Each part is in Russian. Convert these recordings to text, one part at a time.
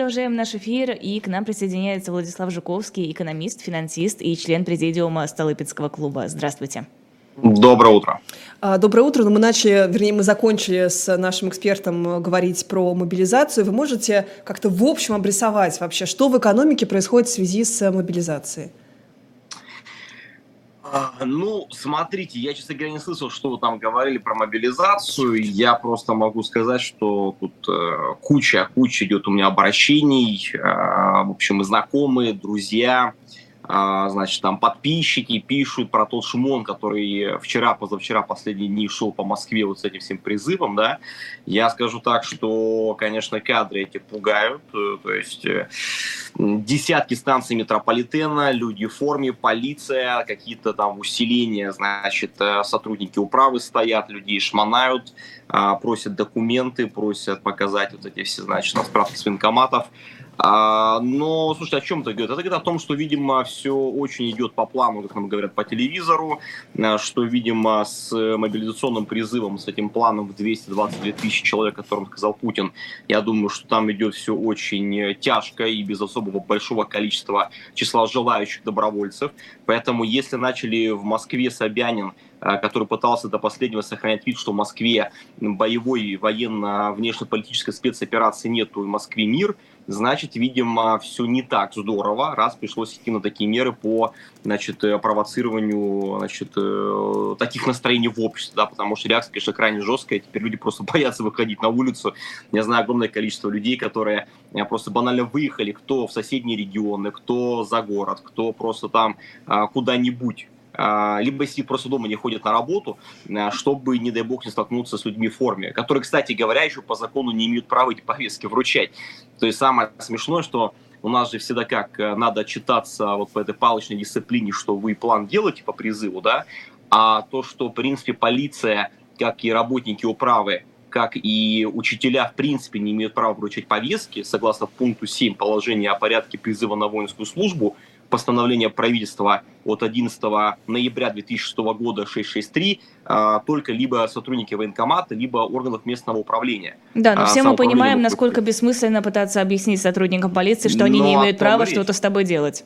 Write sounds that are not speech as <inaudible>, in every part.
продолжаем наш эфир, и к нам присоединяется Владислав Жуковский, экономист, финансист и член президиума Столыпинского клуба. Здравствуйте. Доброе утро. А, доброе утро. Но ну, мы начали, вернее, мы закончили с нашим экспертом говорить про мобилизацию. Вы можете как-то в общем обрисовать вообще, что в экономике происходит в связи с мобилизацией? А, ну, смотрите, я, честно говоря, не слышал, что вы там говорили про мобилизацию. Я просто могу сказать, что тут э, куча, куча идет у меня обращений. Э, в общем, и знакомые, друзья, значит, там подписчики пишут про тот шмон, который вчера, позавчера, последние дни шел по Москве вот с этим всем призывом, да, я скажу так, что, конечно, кадры эти пугают, э, то есть э, десятки станций метрополитена, люди в форме, полиция, какие-то там усиления, значит, э, сотрудники управы стоят, людей шмонают, а, просят документы, просят показать вот эти все, значит, справки с военкоматов, а, но, слушайте, о чем это говорит? Это говорит о том, что, видимо, все очень идет по плану, как нам говорят по телевизору, а, что, видимо, с мобилизационным призывом, с этим планом в 222 тысячи человек, о котором сказал Путин, я думаю, что там идет все очень тяжко и без особого большого количества числа желающих добровольцев. Поэтому, если начали в Москве Собянин а, который пытался до последнего сохранять вид, что в Москве боевой военно-внешнеполитической спецоперации нету, в Москве мир – значит, видимо, все не так здорово, раз пришлось идти на такие меры по значит, э, провоцированию значит, э, таких настроений в обществе, да, потому что реакция, конечно, крайне жесткая, теперь люди просто <laughs> боятся выходить на улицу. Я знаю огромное количество людей, которые э, просто банально выехали, кто в соседние регионы, кто за город, кто просто там а, куда-нибудь либо если просто дома не ходят на работу, а, чтобы, не дай бог, не столкнуться с людьми в форме, которые, кстати говоря, еще по закону не имеют права эти повестки вручать. То есть самое смешное, что у нас же всегда как э, надо читаться вот по этой палочной дисциплине, что вы план делаете по призыву, да, а то, что, в принципе, полиция, как и работники управы, как и учителя, в принципе, не имеют права вручать повестки, согласно пункту 7 положения о порядке призыва на воинскую службу, постановление правительства от 11 ноября 2006 года 663 а, только либо сотрудники военкомата, либо органов местного управления. Да, но а, все мы понимаем, насколько бессмысленно пытаться объяснить сотрудникам полиции, что но они не имеют права что-то с тобой делать.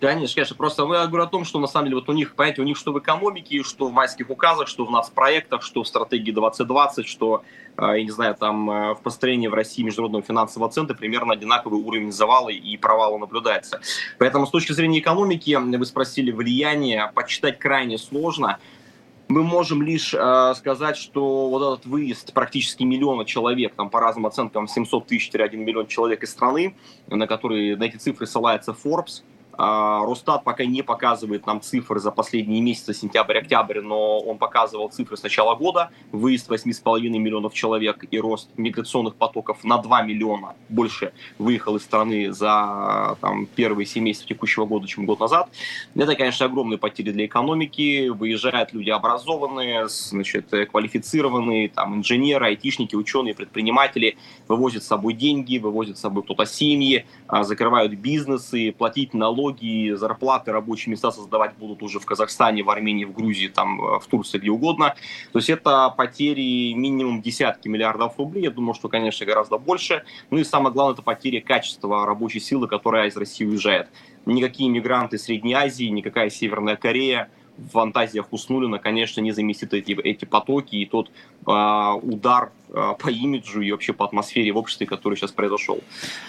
Конечно, конечно. Просто я говорю о том, что на самом деле вот у них, понимаете, у них что в экономике, что в майских указах, что в нацпроектах, что в стратегии 2020, что, а, я не знаю, там э, в построении в России Международного финансового центра примерно одинаковый уровень завала и провала наблюдается. Поэтому с точки зрения экономики, вы спросили влияние, почитать крайне сложно. Мы можем лишь э, сказать, что вот этот выезд практически миллиона человек, там по разным оценкам 700 тысяч-1 миллион человек из страны, на которые на эти цифры ссылается Forbes, Росстат пока не показывает нам цифры за последние месяцы, сентябрь-октябрь, но он показывал цифры с начала года. Выезд 8,5 миллионов человек и рост миграционных потоков на 2 миллиона больше выехал из страны за там, первые 7 месяцев текущего года, чем год назад. Это, конечно, огромные потери для экономики. Выезжают люди образованные, значит, квалифицированные, там, инженеры, айтишники, ученые, предприниматели, вывозят с собой деньги, вывозят с собой кто-то семьи, а, закрывают бизнесы, платить налоги, налоги, зарплаты, рабочие места создавать будут уже в Казахстане, в Армении, в Грузии, там, э, в Турции, где угодно. То есть это потери минимум десятки миллиардов рублей. Я думаю, что, конечно, гораздо больше. Ну и самое главное, это потери качества рабочей силы, которая из России уезжает. Никакие мигранты Средней Азии, никакая Северная Корея, в фантазиях Уснулина, конечно, не заместит эти, эти потоки и тот э, удар э, по имиджу и вообще по атмосфере в обществе, который сейчас произошел.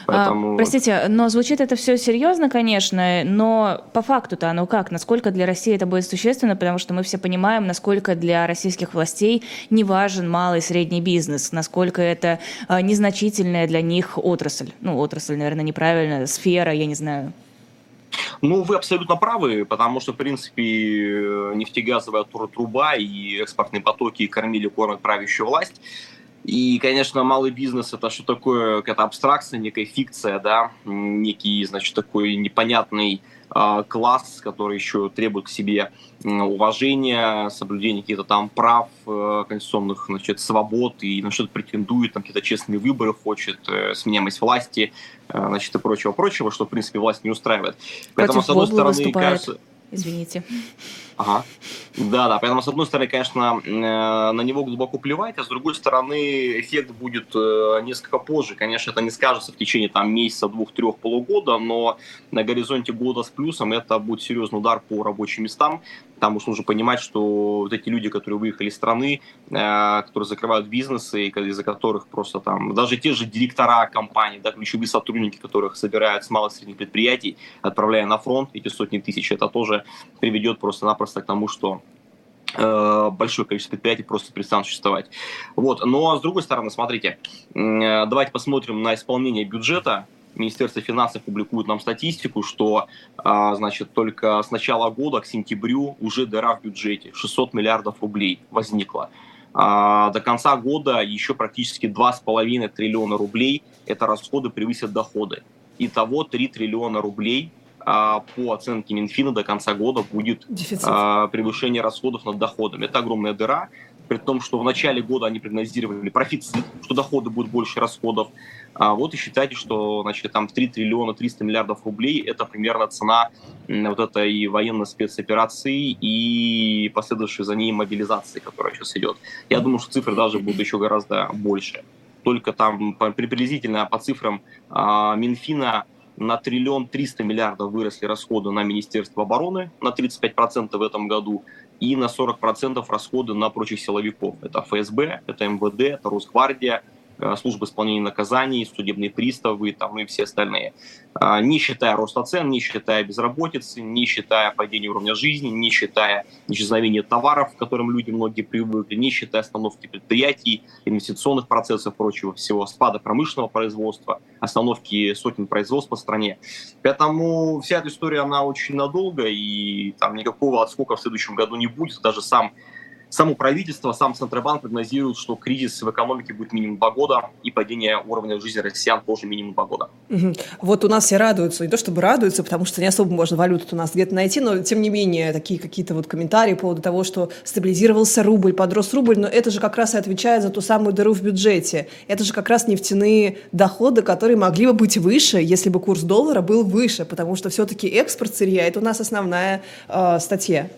А, Поэтому... А, простите, но звучит это все серьезно, конечно, но по факту-то оно как? Насколько для России это будет существенно? Потому что мы все понимаем, насколько для российских властей не важен малый и средний бизнес, насколько это э, незначительная для них отрасль. Ну, отрасль, наверное, неправильная, сфера, я не знаю. Ну, вы абсолютно правы, потому что, в принципе, нефтегазовая труба и экспортные потоки кормили кормят правящую власть. И, конечно, малый бизнес это что такое, какая-то абстракция, некая фикция, да, некий, значит, такой непонятный э, класс, который еще требует к себе уважения, соблюдения каких-то там прав, э, конституционных, значит, свобод и на что-то претендует, там какие-то честные выборы хочет, э, сменяемость власти, э, значит, и прочего-прочего, что, в принципе, власть не устраивает. Поэтому, Против с одной стороны, выступает. кажется извините. Ага. Да, да. Поэтому, с одной стороны, конечно, э, на него глубоко плевать, а с другой стороны, эффект будет э, несколько позже. Конечно, это не скажется в течение там, месяца, двух, трех, полугода, но на горизонте года с плюсом это будет серьезный удар по рабочим местам. Там уж нужно понимать, что вот эти люди, которые выехали из страны, э, которые закрывают бизнесы, из-за которых просто там, даже те же директора компаний, да, ключевые сотрудники, которых собирают с малых и средних предприятий, отправляя на фронт эти сотни тысяч, это тоже приведет просто-напросто к тому, что э, большое количество предприятий просто перестанут существовать. Вот. Но с другой стороны, смотрите, э, давайте посмотрим на исполнение бюджета. Министерство финансов публикует нам статистику, что э, значит, только с начала года к сентябрю уже дыра в бюджете 600 миллиардов рублей возникла. До конца года еще практически 2,5 триллиона рублей это расходы превысят доходы. Итого 3 триллиона рублей а, по оценке Минфина до конца года будет Дефицит. А, превышение расходов над доходами. Это огромная дыра, при том, что в начале года они прогнозировали профицит, что доходы будут больше расходов. А вот и считайте, что значит, там 3 триллиона 300 миллиардов рублей – это примерно цена вот этой военной спецоперации и последующей за ней мобилизации, которая сейчас идет. Я думаю, что цифры даже будут еще гораздо больше. Только там приблизительно по цифрам Минфина на триллион триста миллиардов выросли расходы на Министерство обороны, на 35% в этом году, и на 40% расходы на прочих силовиков. Это ФСБ, это МВД, это Росгвардия, службы исполнения наказаний, судебные приставы там, ну и все остальные. А, не считая роста цен, не считая безработицы, не считая падения уровня жизни, не считая исчезновения товаров, к которым люди многие привыкли, не считая остановки предприятий, инвестиционных процессов, прочего всего, спада промышленного производства, остановки сотен производств по стране. Поэтому вся эта история, она очень надолго, и там никакого отскока в следующем году не будет. Даже сам Само правительство, сам Центробанк прогнозирует, что кризис в экономике будет минимум два года, и падение уровня жизни россиян тоже минимум два года. Угу. Вот у нас все радуются, не то чтобы радуются, потому что не особо можно валюту у нас где-то найти, но тем не менее такие какие-то вот комментарии по поводу того, что стабилизировался рубль, подрос рубль, но это же как раз и отвечает за ту самую дыру в бюджете. Это же как раз нефтяные доходы, которые могли бы быть выше, если бы курс доллара был выше, потому что все-таки экспорт сырья – это у нас основная э, статья.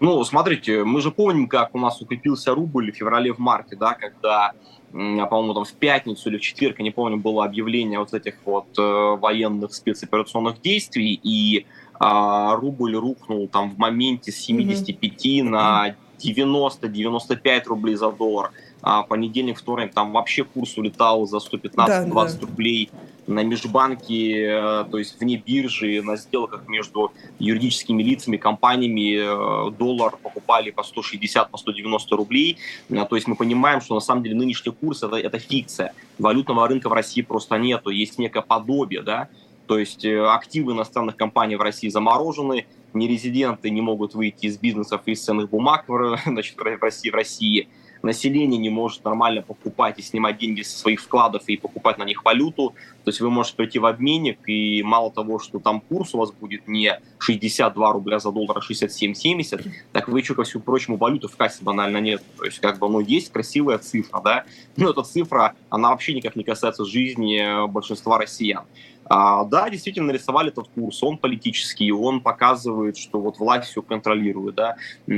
Ну, смотрите, мы же помним, как у нас укрепился рубль в феврале, в марте, да, когда по-моему, там в пятницу или в четверг, я не помню, было объявление вот этих вот э, военных спецоперационных действий, и э, рубль рухнул там в моменте с 75 mm-hmm. на 90-95 рублей за доллар. А понедельник, вторник, там вообще курс улетал за 115-20 да, да. рублей на межбанке, э, то есть вне биржи, на сделках между юридическими лицами, компаниями э, доллар покупали по 160, по 190 рублей. Э, то есть мы понимаем, что на самом деле нынешний курс это, это фикция. Валютного рынка в России просто нету, есть некое подобие, да, то есть активы иностранных компаний в России заморожены, нерезиденты не могут выйти из бизнесов и из ценных бумаг <laughs> значит, в России, в России население не может нормально покупать и снимать деньги со своих вкладов и покупать на них валюту. То есть вы можете прийти в обменник, и мало того, что там курс у вас будет не 62 рубля за доллар, а 67-70, так вы еще, ко всему прочему, валюты в кассе банально нет. То есть как бы, ну, есть красивая цифра, да, <laughs> но эта цифра, она вообще никак не касается жизни большинства россиян. А, да, действительно нарисовали этот курс, он политический, он показывает, что вот власть все контролирует, да,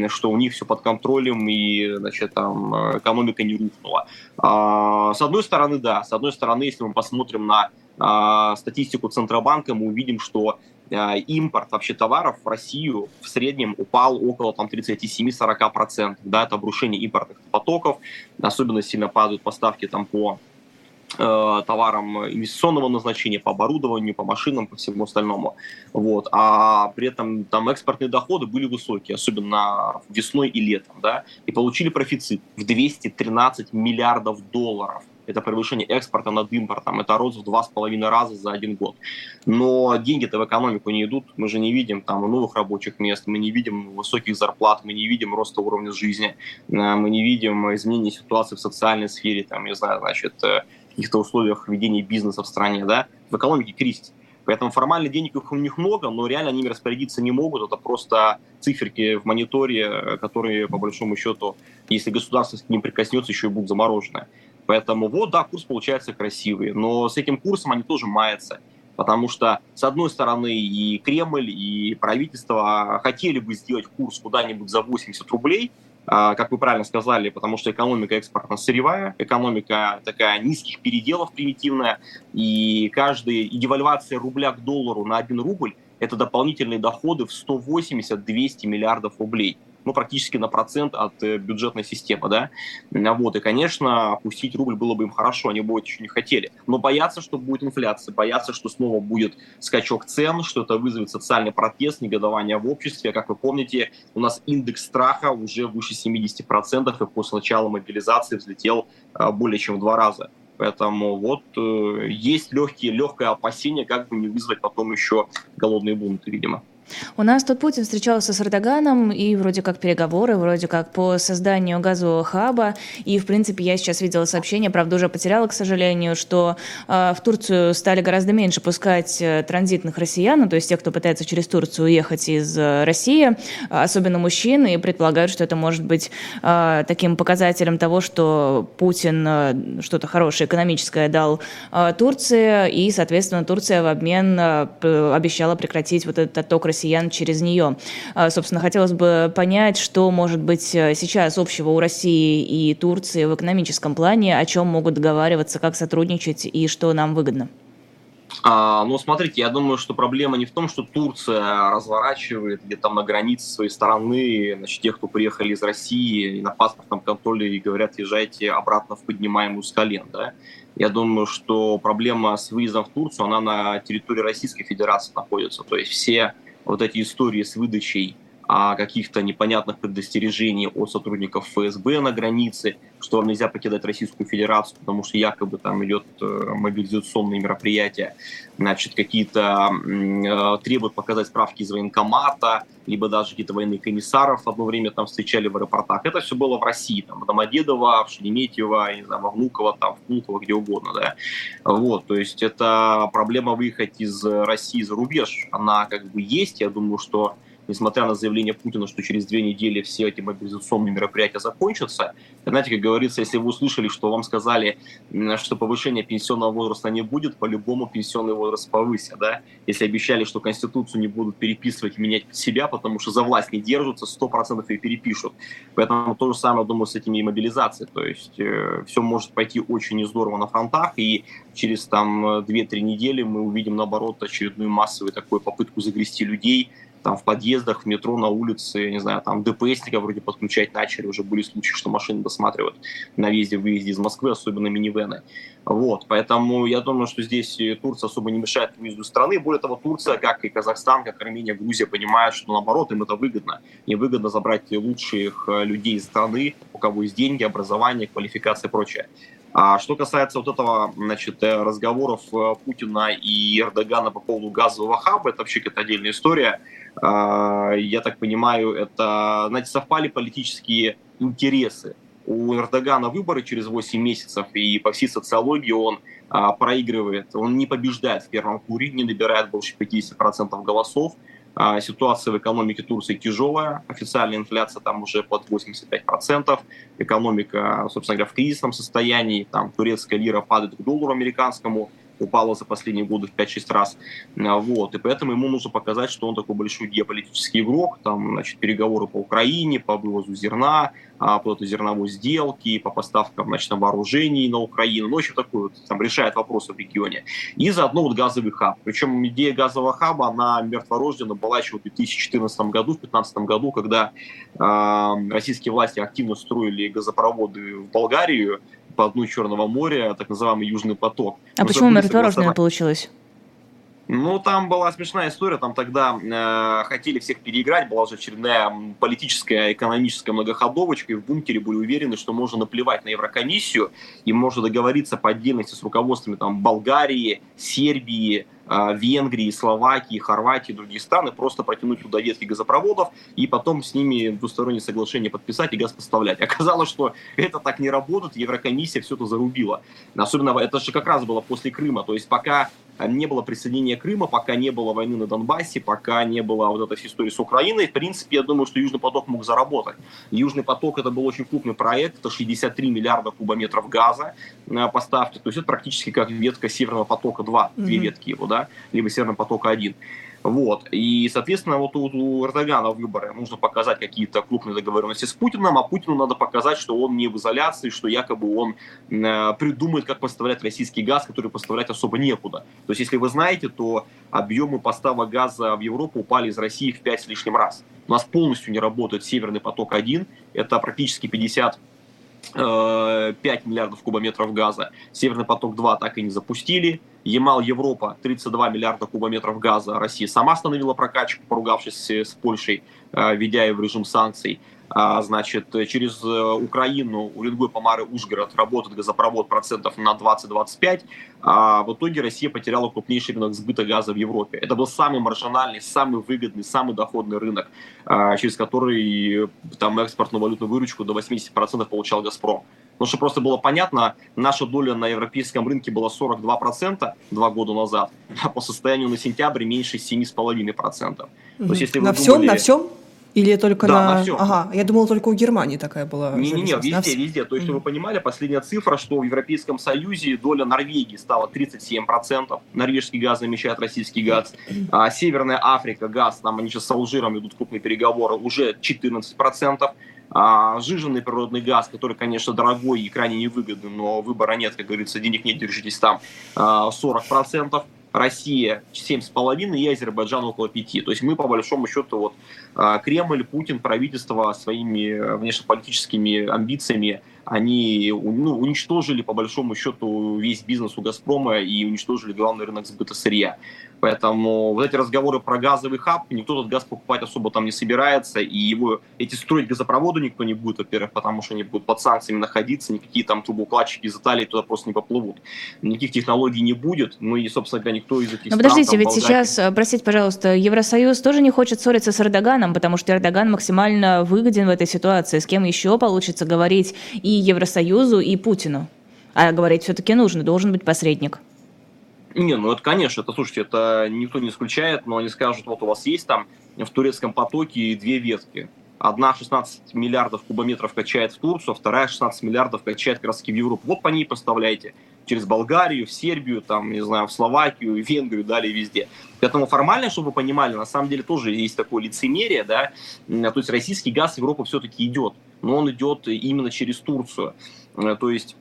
что у них все под контролем и, значит, там экономика не рухнула. А, с одной стороны, да, с одной стороны, если мы посмотрим на а, статистику Центробанка, мы увидим, что а, импорт вообще товаров в Россию в среднем упал около там, 37-40%. Да, это обрушение импортных потоков, особенно сильно падают поставки там по Э, товарам инвестиционного назначения, по оборудованию, по машинам, по всему остальному. Вот. А при этом там экспортные доходы были высокие, особенно весной и летом. Да? И получили профицит в 213 миллиардов долларов. Это превышение экспорта над импортом. Это рост в два с половиной раза за один год. Но деньги-то в экономику не идут. Мы же не видим там новых рабочих мест, мы не видим высоких зарплат, мы не видим роста уровня жизни, э, мы не видим изменения ситуации в социальной сфере, там, не знаю, значит, э, каких-то условиях ведения бизнеса в стране, да, в экономике кризис. Поэтому формально денег у них много, но реально они распорядиться не могут. Это просто циферки в мониторе, которые, по большому счету, если государство к ним прикоснется, еще и будут заморожены. Поэтому вот, да, курс получается красивый, но с этим курсом они тоже маятся. Потому что, с одной стороны, и Кремль, и правительство хотели бы сделать курс куда-нибудь за 80 рублей, а, как вы правильно сказали, потому что экономика экспортно-сырьевая, экономика такая низких переделов примитивная, и каждая девальвация рубля к доллару на 1 рубль – это дополнительные доходы в 180-200 миллиардов рублей ну, практически на процент от э, бюджетной системы, да, вот, и, конечно, опустить рубль было бы им хорошо, они бы очень не хотели, но боятся, что будет инфляция, боятся, что снова будет скачок цен, что это вызовет социальный протест, негодование в обществе, как вы помните, у нас индекс страха уже выше 70%, и после начала мобилизации взлетел э, более чем в два раза. Поэтому вот э, есть легкие, легкое опасение, как бы не вызвать потом еще голодные бунты, видимо. У нас тут Путин встречался с Эрдоганом, и вроде как переговоры, вроде как по созданию газового хаба. И, в принципе, я сейчас видела сообщение, правда, уже потеряла, к сожалению, что э, в Турцию стали гораздо меньше пускать э, транзитных россиян, ну, то есть тех, кто пытается через Турцию уехать из э, России, особенно мужчины, и предполагают, что это может быть э, таким показателем того, что Путин э, что-то хорошее экономическое дал э, Турции, и, соответственно, Турция в обмен э, обещала прекратить вот этот отток россиян россиян через нее. А, собственно, хотелось бы понять, что может быть э, сейчас общего у России и Турции в экономическом плане, о чем могут договариваться, как сотрудничать и что нам выгодно. А, ну, смотрите, я думаю, что проблема не в том, что Турция разворачивает где там на границе своей страны, значит, тех, кто приехали из России и на паспортном контроле и говорят, езжайте обратно в поднимаемую с колен, да. Я думаю, что проблема с выездом в Турцию, она на территории Российской Федерации находится. То есть все вот эти истории с выдачей а, каких-то непонятных предостережений от сотрудников ФСБ на границе, что вам нельзя покидать Российскую Федерацию, потому что якобы там идет э, мобилизационные мероприятия, значит, какие-то э, требуют показать справки из военкомата, либо даже какие-то военные комиссаров одно время там встречали в аэропортах. Это все было в России, там, в Домодедово, в Шереметьево, не знаю, во Внуково, там, в Пулково, где угодно, да. Вот, то есть это проблема выехать из России за рубеж, она как бы есть, я думаю, что несмотря на заявление Путина, что через две недели все эти мобилизационные мероприятия закончатся. Знаете, как говорится, если вы услышали, что вам сказали, что повышения пенсионного возраста не будет, по-любому пенсионный возраст повысят. Да? Если обещали, что Конституцию не будут переписывать и менять себя, потому что за власть не держатся, 100% ее перепишут. Поэтому то же самое, думаю, с этими мобилизацией. То есть э, все может пойти очень здорово на фронтах, и через там 2-3 недели мы увидим, наоборот, очередную массовую такую попытку загрести людей, там в подъездах, в метро, на улице, не знаю, там ДПСника вроде подключать начали, уже были случаи, что машины досматривают на въезде-выезде из Москвы, особенно минивены. Вот, поэтому я думаю, что здесь Турция особо не мешает выезду страны. Более того, Турция, как и Казахстан, как Армения, Грузия, понимают, что наоборот, им это выгодно. Им выгодно забрать лучших э, людей из страны, у кого есть деньги, образование, квалификация и прочее. А что касается вот этого, значит, э, разговоров э, Путина и Эрдогана по поводу газового хаба, это вообще какая-то отдельная история. А, я так понимаю, это, знаете, совпали политические интересы. У Эрдогана выборы через 8 месяцев, и по всей социологии он а, проигрывает. Он не побеждает в первом туре, не набирает больше 50% голосов. А, ситуация в экономике Турции тяжелая, официальная инфляция там уже под 85%, экономика, собственно говоря, в кризисном состоянии, там турецкая лира падает к доллару американскому, упала за последние годы в 5-6 раз. А, вот. И поэтому ему нужно показать, что он такой большой геополитический игрок. Там, значит, переговоры по Украине, по вывозу зерна, а, по этой зерновой сделке, по поставкам значит, вооружений на Украину. Ну, в общем, такой вот, там, решает вопросы в регионе. И заодно вот газовый хаб. Причем идея газового хаба, она мертворождена была еще в 2014 году, в 2015 году, когда э, российские власти активно строили газопроводы в Болгарию, по дну Черного моря, так называемый Южный поток. А Мы почему мертворожденное получилось? Ну, там была смешная история, там тогда э, хотели всех переиграть, была уже очередная политическая, экономическая многоходовочка, и в бункере были уверены, что можно наплевать на Еврокомиссию, и можно договориться по отдельности с руководствами там, Болгарии, Сербии, Венгрии, Словакии, Хорватии, другие страны, просто протянуть туда ветки газопроводов и потом с ними двустороннее соглашение подписать и газ поставлять. <laughs> Оказалось, что это так не работает, Еврокомиссия все это зарубила. Особенно это же как раз было после Крыма, то есть пока не было присоединения Крыма, пока не было войны на Донбассе, пока не было вот этой истории с Украиной. В принципе, я думаю, что Южный поток мог заработать. Южный поток это был очень крупный проект, это 63 миллиарда кубометров газа э, поставки. То есть это практически как ветка Северного потока 2, mm-hmm. две ветки его, да, либо Северного потока 1. Вот. И, соответственно, вот у, у Эрдогана выборы нужно показать какие-то крупные договоренности с Путиным, а Путину надо показать, что он не в изоляции, что якобы он э, придумает, как поставлять российский газ, который поставлять особо некуда. То есть, если вы знаете, то объемы поставок газа в Европу упали из России в 5 с лишним раз. У нас полностью не работает Северный поток-1, это практически 50 5 э, миллиардов кубометров газа. Северный поток-2 так и не запустили. Ямал Европа 32 миллиарда кубометров газа. Россия сама остановила прокачку, поругавшись с Польшей, э, введя ее в режим санкций. А, значит, через э, Украину, Уренгой, Помары, Ужгород работает газопровод процентов на 20-25, а в итоге Россия потеряла крупнейший рынок сбыта газа в Европе. Это был самый маржинальный, самый выгодный, самый доходный рынок, а, через который там экспортную валютную выручку до 80% получал «Газпром». Потому что просто было понятно, наша доля на европейском рынке была 42% два года назад, а по состоянию на сентябрь меньше 7,5%. То есть, если на всем, думали... на всем? Или только да, на... на всем. Ага, я думал, только у Германии такая была. Не-не-не, везде, на... везде. То есть, mm-hmm. вы понимали, последняя цифра, что в Европейском Союзе доля Норвегии стала 37%. Норвежский газ замещает российский газ. А Северная Африка, газ, там они сейчас с Алжиром идут крупные переговоры, уже 14%. А, жиженный природный газ, который, конечно, дорогой и крайне невыгодный, но выбора нет, как говорится, денег нет, держитесь там, 40%. Россия 7,5 и Азербайджан около 5. То есть мы, по большому счету, вот а, Кремль, Путин, правительство своими внешнеполитическими амбициями, они ну, уничтожили, по большому счету, весь бизнес у «Газпрома» и уничтожили главный рынок сбыта сырья. Поэтому вот эти разговоры про газовый хаб, никто этот газ покупать особо там не собирается, и его, эти строить газопроводы никто не будет, во-первых, потому что они будут под санкциями находиться, никакие там трубоукладчики из Италии туда просто не поплывут. Никаких технологий не будет, ну и, собственно говоря, никто из этих Но подождите, там, ведь Болгарии... сейчас, э, простите, пожалуйста, Евросоюз тоже не хочет ссориться с Эрдоганом, потому что Эрдоган максимально выгоден в этой ситуации. С кем еще получится говорить и Евросоюзу, и Путину? А говорить все-таки нужно, должен быть посредник. Не, ну это, конечно, это, слушайте, это никто не исключает, но они скажут, вот у вас есть там в турецком потоке две ветки. Одна 16 миллиардов кубометров качает в Турцию, а вторая 16 миллиардов качает как в Европу. Вот по ней поставляйте через Болгарию, в Сербию, там, не знаю, в Словакию, в Венгрию, далее везде. Поэтому формально, чтобы вы понимали, на самом деле тоже есть такое лицемерие, да, то есть российский газ в Европу все-таки идет, но он идет именно через Турцию. То есть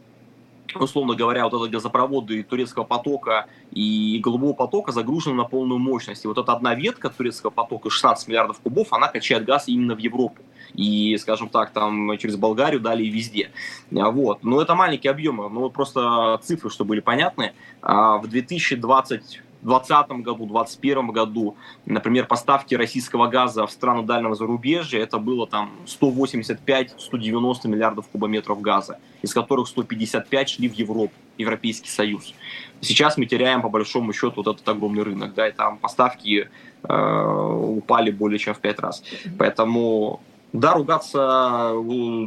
условно говоря, вот это газопроводы турецкого потока и голубого потока загружены на полную мощность. И вот эта одна ветка турецкого потока, 16 миллиардов кубов, она качает газ именно в Европу. И, скажем так, там через Болгарию далее везде. Вот. Но это маленькие объемы. Ну, просто цифры, чтобы были понятны. А в 2020 2020 году, 2021 году, например, поставки российского газа в страны дальнего зарубежья, это было там 185-190 миллиардов кубометров газа, из которых 155 шли в Европу, Европейский Союз. Сейчас мы теряем, по большому счету, вот этот огромный рынок, да, и там поставки э, упали более чем в 5 раз. Поэтому да, ругаться,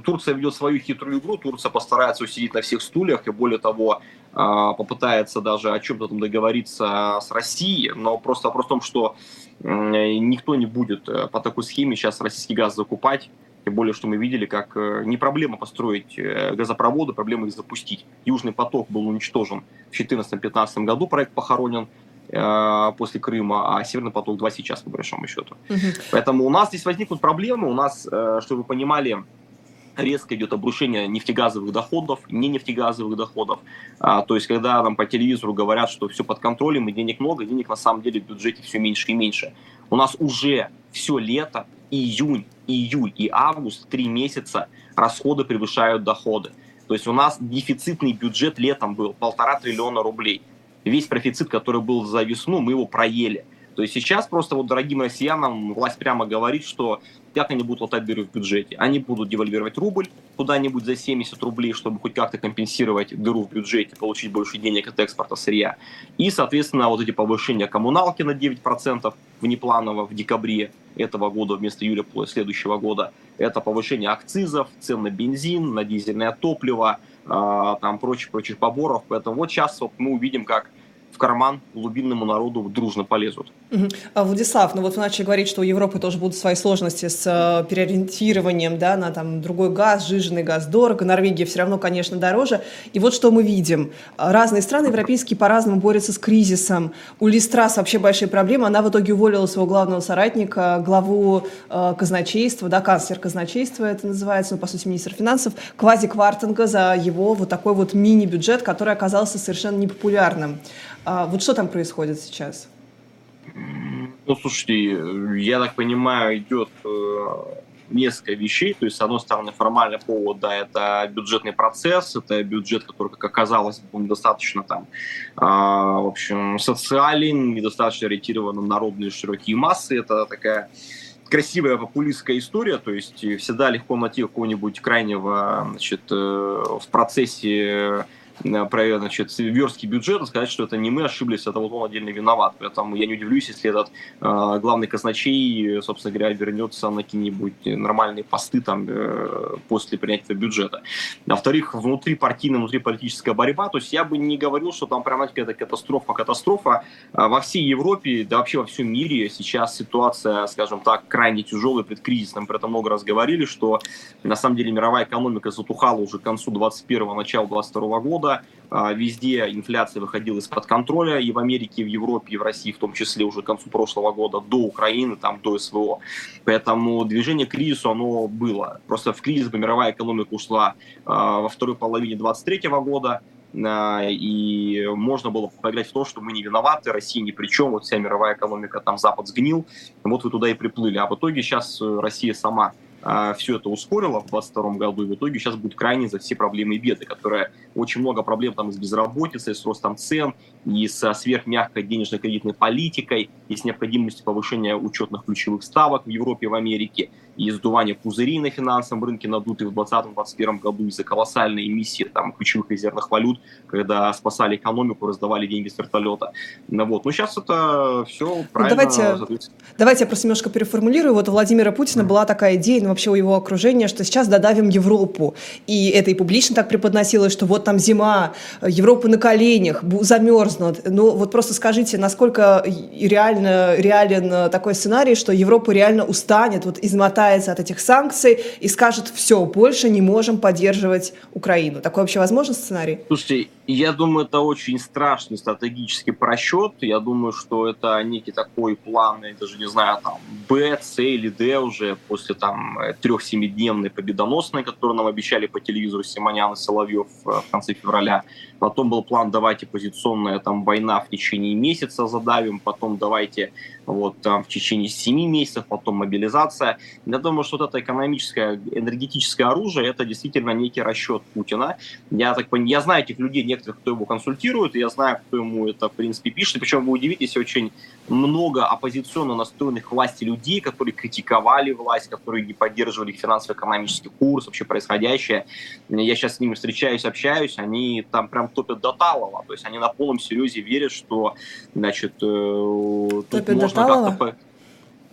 Турция ведет свою хитрую игру, Турция постарается усидеть на всех стульях, и более того, попытается даже о чем-то там договориться с Россией, но просто вопрос в том, что никто не будет э, по такой схеме сейчас российский газ закупать, тем более, что мы видели, как э, не проблема построить э, газопроводы, проблема их запустить. Южный поток был уничтожен в 2014-2015 году, проект похоронен, Э, после Крыма, а Северный поток-2 сейчас, по большому счету. Угу. Поэтому у нас здесь возникнут проблемы. У нас, э, чтобы вы понимали, резко идет обрушение нефтегазовых доходов, не нефтегазовых доходов. А, то есть, когда нам по телевизору говорят, что все под контролем и денег много, денег на самом деле в бюджете все меньше и меньше. У нас уже все лето, июнь, июль и август, три месяца расходы превышают доходы. То есть у нас дефицитный бюджет летом был полтора триллиона рублей весь профицит, который был за весну, мы его проели. То есть сейчас просто вот дорогим россиянам власть прямо говорит, что как они будут латать дыры в бюджете. Они будут девальвировать рубль куда-нибудь за 70 рублей, чтобы хоть как-то компенсировать дыру в бюджете, получить больше денег от экспорта сырья. И, соответственно, вот эти повышения коммуналки на 9% внепланово в декабре этого года вместо июля следующего года. Это повышение акцизов, цен на бензин, на дизельное топливо, а, там прочих-прочих поборов. Поэтому вот сейчас вот мы увидим, как карман глубинному народу дружно полезут. Угу. А, Владислав, ну вот вы начали говорить, что у Европы тоже будут свои сложности с э, переориентированием да, на там, другой газ, жиженый газ дорого, Норвегия все равно, конечно, дороже. И вот что мы видим. Разные страны европейские по-разному борются с кризисом. У Листрас вообще большие проблемы. Она в итоге уволила своего главного соратника, главу э, казначейства, да, канцлер казначейства это называется, ну, по сути, министр финансов, Квази Квартенга за его вот такой вот мини-бюджет, который оказался совершенно непопулярным. А вот что там происходит сейчас? Ну, слушайте, я так понимаю, идет э, несколько вещей. То есть, с одной стороны, формальный повод, да, это бюджетный процесс, это бюджет, который, как оказалось, был недостаточно там, э, в общем, социален, недостаточно ориентирован на народные широкие массы. Это такая красивая популистская история, то есть всегда легко найти какого-нибудь крайнего значит, э, в процессе про значит, верстки бюджета, сказать, что это не мы ошиблись, это вот он отдельно виноват. Поэтому я не удивлюсь, если этот э, главный казначей, собственно говоря, вернется на какие-нибудь нормальные посты там э, после принятия бюджета. Во-вторых, внутри политическая борьба. То есть я бы не говорил, что там прямо какая-то катастрофа, катастрофа. А во всей Европе, да вообще во всем мире сейчас ситуация, скажем так, крайне тяжелая, предкризисная. Про это много раз говорили, что на самом деле мировая экономика затухала уже к концу 21-го, начала 22 года года. Везде инфляция выходила из-под контроля, и в Америке, и в Европе, и в России в том числе уже к концу прошлого года, до Украины, там, до СВО. Поэтому движение к кризису, оно было. Просто в кризис бы мировая экономика ушла а, во второй половине 23 года, а, и можно было поиграть в то, что мы не виноваты, Россия ни при чем, вот вся мировая экономика, там Запад сгнил, вот вы туда и приплыли. А в итоге сейчас э, Россия сама все это ускорило в 2022 году, и в итоге сейчас будет крайне за все проблемы и беды, которые очень много проблем там с безработицей, с ростом цен, и со сверхмягкой денежно-кредитной политикой, и с необходимостью повышения учетных ключевых ставок в Европе и в Америке, и сдувания пузырей на финансовом рынке надутые в 2020-2021 году из-за колоссальной эмиссии там, ключевых резервных валют, когда спасали экономику, раздавали деньги с вертолета. Ну, вот. Но сейчас это все ну, правильно. Ну, давайте, давайте я просто немножко переформулирую. Вот у Владимира Путина была такая идея, ну вообще у его окружения, что сейчас додавим Европу. И это и публично так преподносилось, что вот там зима, Европа на коленях, замерзнут. Ну вот просто скажите, насколько реально, реален такой сценарий, что Европа реально устанет, вот измотает отказается от этих санкций и скажет, все, больше не можем поддерживать Украину. Такой вообще возможен сценарий? Слушайте, я думаю, это очень страшный стратегический просчет. Я думаю, что это некий такой план, я даже не знаю, там, Б, С или Д уже после там трех-семидневной победоносной, которую нам обещали по телевизору Симонян и Соловьев э, в конце февраля. Потом был план «давайте позиционная там война в течение месяца задавим», потом «давайте вот там в течение семи месяцев, потом мобилизация». Я думаю, что вот это экономическое, энергетическое оружие – это действительно некий расчет Путина. Я так понимаю, я знаю этих людей, некоторых, кто его консультирует, и я знаю, кто ему это, в принципе, пишет. Причем вы удивитесь, очень много оппозиционно настроенных власти людей, которые критиковали власть, которые не поддерживали финансово-экономический курс, вообще происходящее. Я сейчас с ними встречаюсь, общаюсь, они там прям топят до талого. То есть они на полном серьезе верят, что, значит, э, тут топят можно как-то...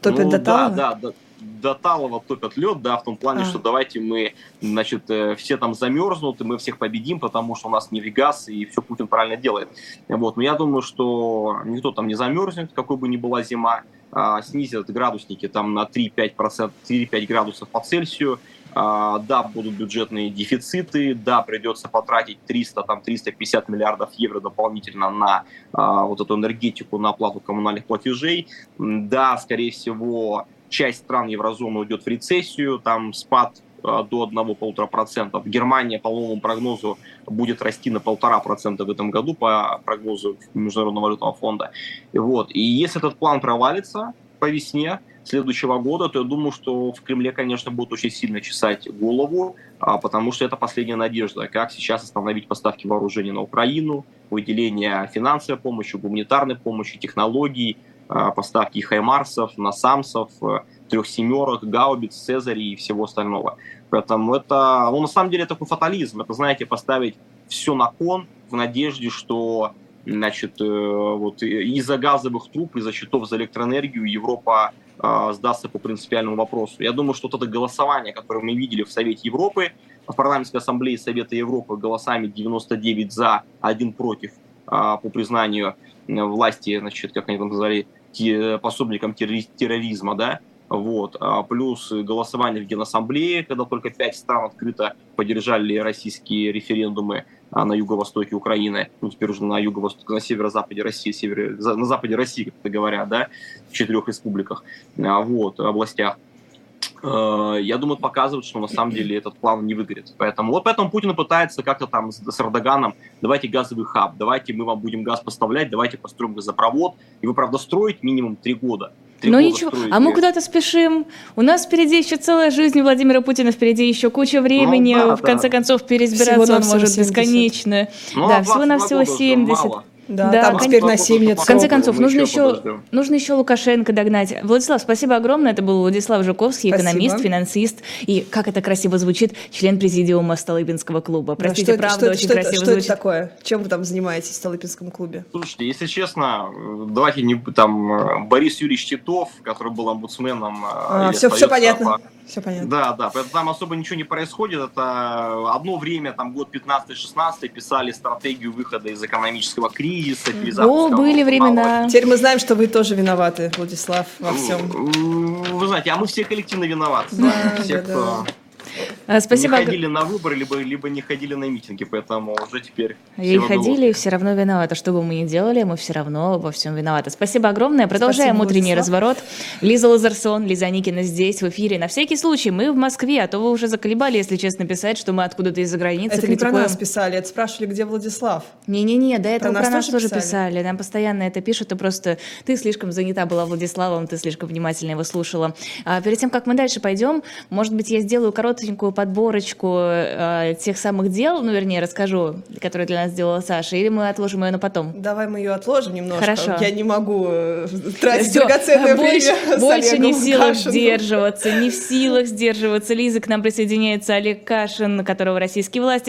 Топят ну, до талого? Да, да, да до Талова топят лед, да, в том плане, а. что давайте мы, значит, э, все там замерзнут, и мы всех победим, потому что у нас не Вегас, и все Путин правильно делает. Вот. Но я думаю, что никто там не замерзнет, какой бы ни была зима, а, снизят градусники там на 3-5%, 3-5 градусов по Цельсию, а, да, будут бюджетные дефициты, да, придется потратить 300, там, 350 миллиардов евро дополнительно на а, вот эту энергетику, на оплату коммунальных платежей, да, скорее всего, часть стран еврозоны уйдет в рецессию, там спад а, до 1-1,5%. Германия по новому прогнозу будет расти на 1,5% в этом году по прогнозу Международного валютного фонда. Вот. и если этот план провалится по весне следующего года, то я думаю, что в Кремле, конечно, будут очень сильно чесать голову, а, потому что это последняя надежда, как сейчас остановить поставки вооружений на Украину, выделение финансовой помощи, гуманитарной помощи, технологий, поставки хаймарсов, насамсов, э, трех семерок, гаубиц, цезарей и всего остального. Поэтому это, ну, на самом деле, такой фатализм. Это, знаете, поставить все на кон в надежде, что значит, э, вот из-за газовых труб, из-за счетов за электроэнергию Европа э, сдастся по принципиальному вопросу. Я думаю, что вот это голосование, которое мы видели в Совете Европы, в парламентской ассамблее Совета Европы голосами 99 за, 1 против, по признанию власти, значит, как они там назвали, пособником терроризма, да, вот. А плюс голосование в Генассамблее, когда только пять стран открыто поддержали российские референдумы а, на юго-востоке Украины, ну, теперь уже на юго-востоке, на северо-западе России, севере, на западе России, как это говорят, да, в четырех республиках, а, вот, областях. Э, я думаю, показывает, что на самом деле этот план не выгорит. Поэтому вот поэтому Путин пытается как-то там с, с Эрдоганом, давайте газовый хаб, давайте мы вам будем газ поставлять, давайте построим газопровод. И вы, правда, строить минимум три года. Ну ничего, а мы куда-то спешим. У нас впереди еще целая жизнь Владимира Путина, впереди еще куча времени. Ну, да, в конце да. концов, переизбираться он может 70. бесконечно. Ну, да, всего-навсего 70. Мало. Да, да там теперь на 7 лет. В конце концов, нужно еще, нужно еще Лукашенко догнать. Владислав, спасибо огромное. Это был Владислав Жуковский, спасибо. экономист, финансист. И, как это красиво звучит, член президиума Столыпинского клуба. Простите, да, что правда, это, очень что красиво это, звучит. Что это такое? Чем вы там занимаетесь в Столыпинском клубе? Слушайте, если честно, давайте не там Борис Юрьевич Титов, который был омбудсменом. А, все, все понятно. Все понятно. Да, да, поэтому там особо ничего не происходит. Это одно время, там год 15-16, писали стратегию выхода из экономического кризиса, О, были времена. Теперь мы знаем, что вы тоже виноваты, Владислав, во всем. Вы знаете, а мы все коллективно виноваты. Да, все, да, кто... Да спасибо. Не ходили на выборы, либо, либо не ходили на митинги, поэтому уже теперь... И ходили, и все равно виноваты. Что бы мы ни делали, мы все равно во всем виноваты. Спасибо огромное. Продолжаем Спасибо, утренний Владислав. разворот. Лиза Лазарсон, Лиза Никина здесь, в эфире. На всякий случай, мы в Москве, а то вы уже заколебали, если честно, писать, что мы откуда-то из-за границы Это критикуем. не про нас писали, это спрашивали, где Владислав. Не-не-не, до этого про, про нас, тоже писали. писали. Нам постоянно это пишут, и просто ты слишком занята была Владиславом, ты слишком внимательно его слушала. А перед тем, как мы дальше пойдем, может быть, я сделаю коротенькую подборочку э, тех самых дел, ну, вернее, расскажу, которые для нас сделала Саша, или мы отложим ее на потом? Давай мы ее отложим немножко. Хорошо. Я не могу э, тратить Всё, драгоценное больше, время Больше не в силах Кашиным. сдерживаться, не в силах сдерживаться. Лиза, к нам присоединяется Олег Кашин, которого российские власти